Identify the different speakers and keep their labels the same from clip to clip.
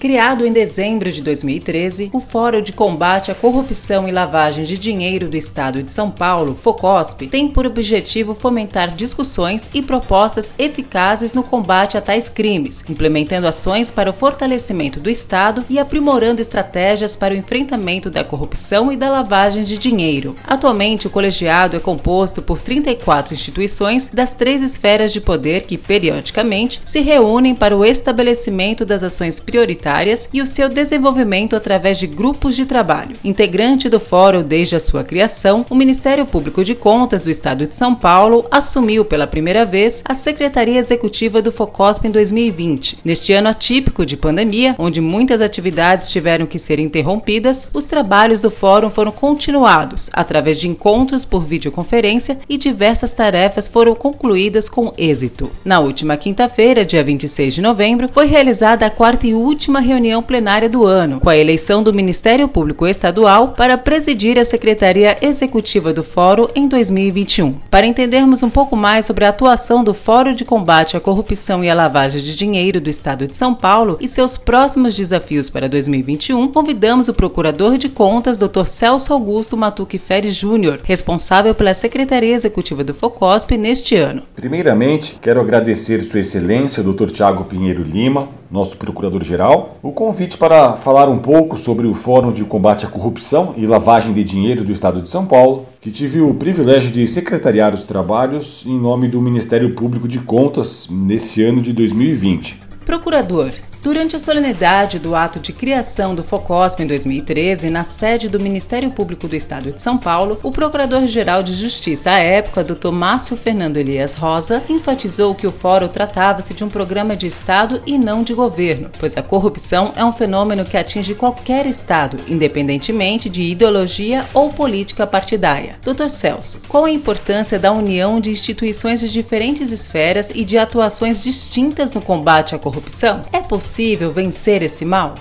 Speaker 1: Criado em dezembro de 2013, o Fórum de Combate à Corrupção e Lavagem de Dinheiro do Estado de São Paulo, FOCOSP, tem por objetivo fomentar discussões e propostas eficazes no combate a tais crimes, implementando ações para o fortalecimento do Estado e aprimorando estratégias para o enfrentamento da corrupção e da lavagem de dinheiro. Atualmente, o colegiado é composto por 34 instituições das três esferas de poder que, periodicamente, se reúnem para o estabelecimento das ações prioritárias e o seu desenvolvimento através de grupos de trabalho. Integrante do fórum desde a sua criação, o Ministério Público de Contas do Estado de São Paulo assumiu pela primeira vez a Secretaria Executiva do Focosp em 2020. Neste ano atípico de pandemia, onde muitas atividades tiveram que ser interrompidas, os trabalhos do fórum foram continuados através de encontros por videoconferência e diversas tarefas foram concluídas com êxito. Na última quinta-feira, dia 26 de novembro, foi realizada a quarta e última última reunião plenária do ano, com a eleição do Ministério Público Estadual para presidir a Secretaria Executiva do Fórum em 2021. Para entendermos um pouco mais sobre a atuação do Fórum de Combate à Corrupção e à Lavagem de Dinheiro do Estado de São Paulo e seus próximos desafios para 2021, convidamos o Procurador de Contas, Dr. Celso Augusto Matuque Feres Júnior, responsável pela Secretaria Executiva do FOCOSP neste ano.
Speaker 2: Primeiramente, quero agradecer Sua Excelência, Dr. Tiago Pinheiro Lima, nosso Procurador-Geral, o convite para falar um pouco sobre o Fórum de Combate à Corrupção e Lavagem de Dinheiro do Estado de São Paulo, que tive o privilégio de secretariar os trabalhos em nome do Ministério Público de Contas nesse ano de 2020.
Speaker 1: Procurador, Durante a solenidade do ato de criação do FOCOSP em 2013, na sede do Ministério Público do Estado de São Paulo, o Procurador-Geral de Justiça à época, Dr. Márcio Fernando Elias Rosa, enfatizou que o fórum tratava-se de um programa de Estado e não de governo, pois a corrupção é um fenômeno que atinge qualquer Estado, independentemente de ideologia ou política partidária. Dr. Celso, qual a importância da união de instituições de diferentes esferas e de atuações distintas no combate à corrupção? É possível possível vencer esse mal?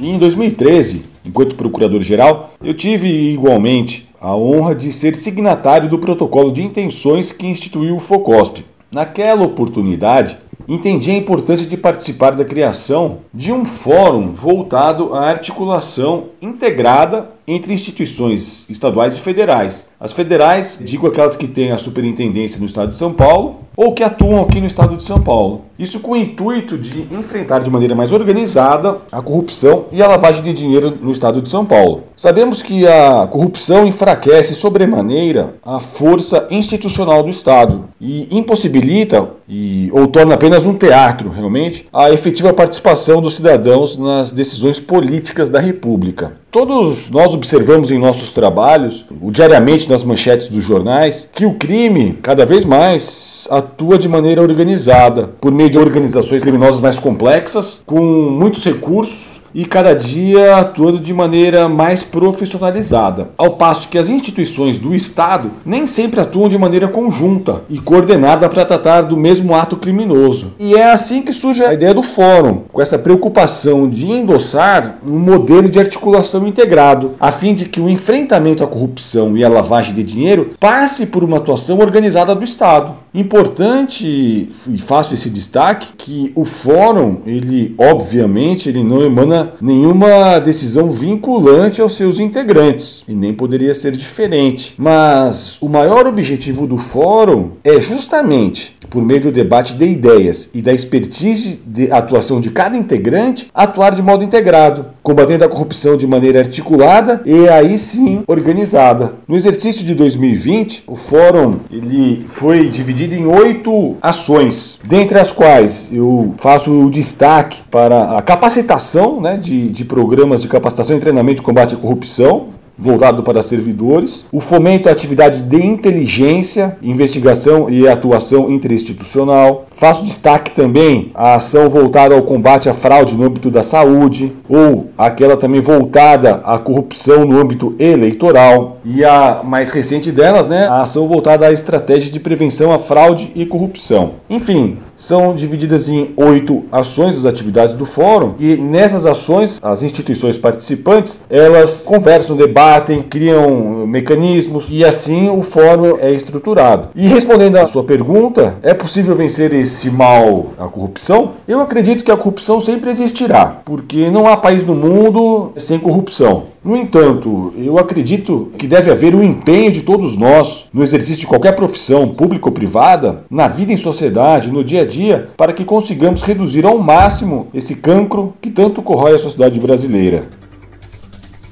Speaker 2: Em 2013, enquanto procurador-geral, eu tive igualmente a honra de ser signatário do protocolo de intenções que instituiu o FOCOSP. Naquela oportunidade, entendi a importância de participar da criação de um fórum voltado à articulação integrada entre instituições estaduais e federais. As federais, digo aquelas que têm a superintendência no estado de São Paulo ou que atuam aqui no estado de São Paulo. Isso com o intuito de enfrentar de maneira mais organizada a corrupção e a lavagem de dinheiro no estado de São Paulo. Sabemos que a corrupção enfraquece sobremaneira a força institucional do estado e impossibilita e ou torna apenas um teatro, realmente, a efetiva participação dos cidadãos nas decisões políticas da República. Todos nós observamos em nossos trabalhos, diariamente nas manchetes dos jornais, que o crime cada vez mais atua de maneira organizada, por meio de organizações criminosas mais complexas, com muitos recursos e cada dia atuando de maneira mais profissionalizada, ao passo que as instituições do Estado nem sempre atuam de maneira conjunta e coordenada para tratar do mesmo ato criminoso. E é assim que surge a ideia do fórum, com essa preocupação de endossar um modelo de articulação integrado, a fim de que o enfrentamento à corrupção e à lavagem de dinheiro passe por uma atuação organizada do Estado. Importante e faço esse destaque que o fórum, ele obviamente, ele não emana nenhuma decisão vinculante aos seus integrantes e nem poderia ser diferente. Mas o maior objetivo do fórum é justamente por meio do debate de ideias e da expertise de atuação de cada integrante, atuar de modo integrado, combatendo a corrupção de maneira articulada e aí sim organizada. No exercício de 2020, o fórum ele foi dividido em oito ações, dentre as quais eu faço o destaque para a capacitação né, de, de programas de capacitação e treinamento de combate à corrupção, voltado para servidores, o fomento à atividade de inteligência, investigação e atuação interinstitucional. Faço destaque também a ação voltada ao combate à fraude no âmbito da saúde, ou aquela também voltada à corrupção no âmbito eleitoral. E a mais recente delas, né, a ação voltada à estratégia de prevenção à fraude e corrupção. Enfim, são divididas em oito ações das atividades do fórum e nessas ações as instituições participantes elas conversam, debatem, criam mecanismos e assim o fórum é estruturado. E respondendo à sua pergunta, é possível vencer esse mal, a corrupção? Eu acredito que a corrupção sempre existirá, porque não há país no mundo sem corrupção. No entanto, eu acredito que deve haver um empenho de todos nós no exercício de qualquer profissão, pública ou privada, na vida em sociedade, no dia a dia, para que consigamos reduzir ao máximo esse cancro que tanto corrói a sociedade brasileira.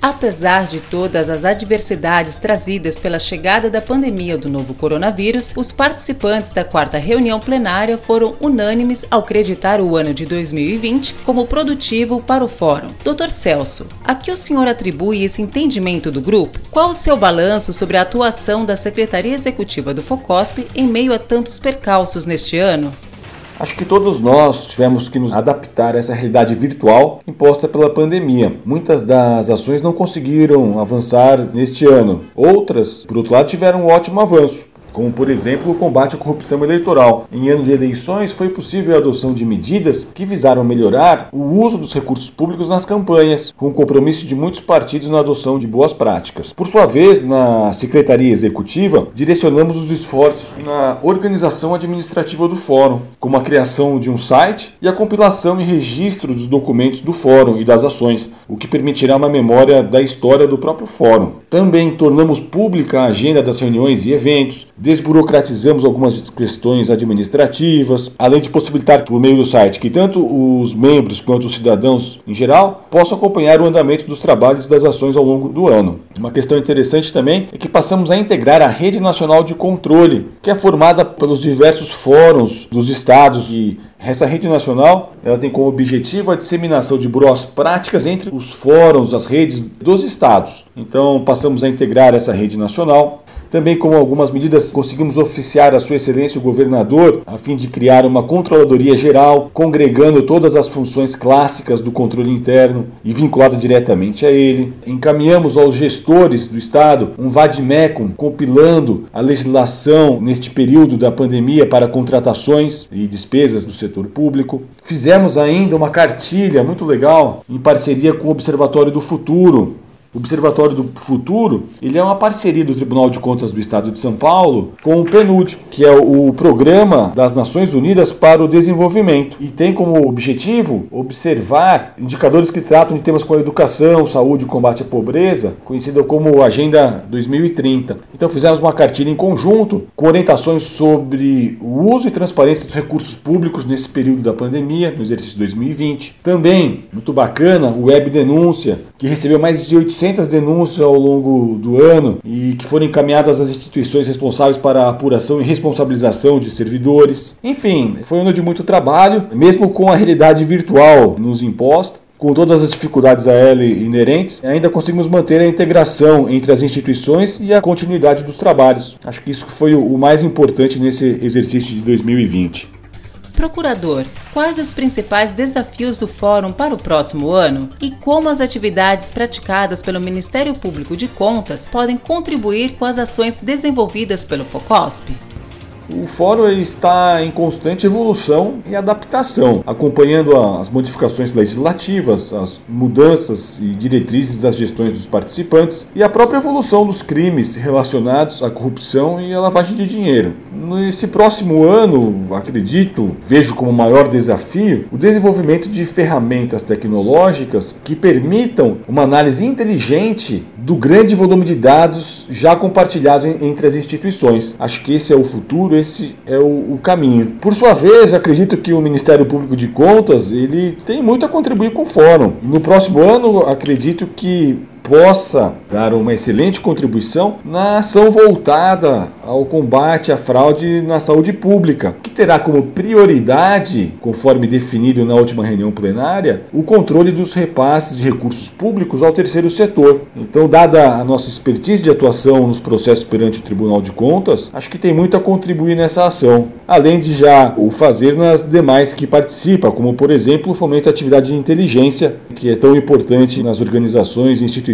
Speaker 1: Apesar de todas as adversidades trazidas pela chegada da pandemia do novo coronavírus, os participantes da quarta reunião plenária foram unânimes ao acreditar o ano de 2020 como produtivo para o Fórum. Dr. Celso, a que o senhor atribui esse entendimento do grupo? Qual o seu balanço sobre a atuação da Secretaria Executiva do FOCOSP em meio a tantos percalços neste ano?
Speaker 2: Acho que todos nós tivemos que nos adaptar a essa realidade virtual imposta pela pandemia. Muitas das ações não conseguiram avançar neste ano, outras, por outro lado, tiveram um ótimo avanço como por exemplo o combate à corrupção eleitoral. Em ano de eleições, foi possível a adoção de medidas que visaram melhorar o uso dos recursos públicos nas campanhas, com o compromisso de muitos partidos na adoção de boas práticas. Por sua vez, na Secretaria Executiva, direcionamos os esforços na organização administrativa do Fórum, como a criação de um site e a compilação e registro dos documentos do Fórum e das ações, o que permitirá uma memória da história do próprio Fórum. Também tornamos pública a agenda das reuniões e eventos, desburocratizamos algumas questões administrativas, além de possibilitar por meio do site que tanto os membros quanto os cidadãos em geral possam acompanhar o andamento dos trabalhos e das ações ao longo do ano. Uma questão interessante também é que passamos a integrar a Rede Nacional de Controle, que é formada pelos diversos fóruns dos estados e essa rede nacional ela tem como objetivo a disseminação de boas práticas entre os fóruns, as redes dos estados. Então passamos a integrar essa rede nacional também, com algumas medidas, conseguimos oficiar a Sua Excelência o Governador a fim de criar uma controladoria geral, congregando todas as funções clássicas do controle interno e vinculado diretamente a ele. Encaminhamos aos gestores do Estado um vademecum compilando a legislação neste período da pandemia para contratações e despesas do setor público. Fizemos ainda uma cartilha muito legal em parceria com o Observatório do Futuro, o Observatório do Futuro ele é uma parceria do Tribunal de Contas do Estado de São Paulo com o PNUD, que é o Programa das Nações Unidas para o Desenvolvimento, e tem como objetivo observar indicadores que tratam de temas como educação, saúde e combate à pobreza, conhecida como Agenda 2030. Então fizemos uma cartilha em conjunto com orientações sobre o uso e transparência dos recursos públicos nesse período da pandemia, no exercício 2020. Também, muito bacana, o Web Denúncia, que recebeu mais de 800 800 denúncias ao longo do ano e que foram encaminhadas às instituições responsáveis para a apuração e responsabilização de servidores. Enfim, foi um ano de muito trabalho, mesmo com a realidade virtual nos imposta com todas as dificuldades a ela inerentes, ainda conseguimos manter a integração entre as instituições e a continuidade dos trabalhos. Acho que isso foi o mais importante nesse exercício de 2020.
Speaker 1: Procurador, quais os principais desafios do Fórum para o próximo ano e como as atividades praticadas pelo Ministério Público de Contas podem contribuir com as ações desenvolvidas pelo FOCOSP?
Speaker 2: O fórum está em constante evolução e adaptação, acompanhando as modificações legislativas, as mudanças e diretrizes das gestões dos participantes e a própria evolução dos crimes relacionados à corrupção e à lavagem de dinheiro. Nesse próximo ano, acredito, vejo como maior desafio o desenvolvimento de ferramentas tecnológicas que permitam uma análise inteligente do grande volume de dados já compartilhados entre as instituições. Acho que esse é o futuro, esse é o, o, caminho. Por sua vez, acredito que o Ministério Público de Contas ele tem muito a contribuir com o Fórum. No próximo ano, acredito que possa dar uma excelente contribuição na ação voltada ao combate à fraude na saúde pública, que terá como prioridade, conforme definido na última reunião plenária, o controle dos repasses de recursos públicos ao terceiro setor. Então, dada a nossa expertise de atuação nos processos perante o Tribunal de Contas, acho que tem muito a contribuir nessa ação, além de já o fazer nas demais que participa, como por exemplo o fomento à atividade de inteligência, que é tão importante nas organizações e instituições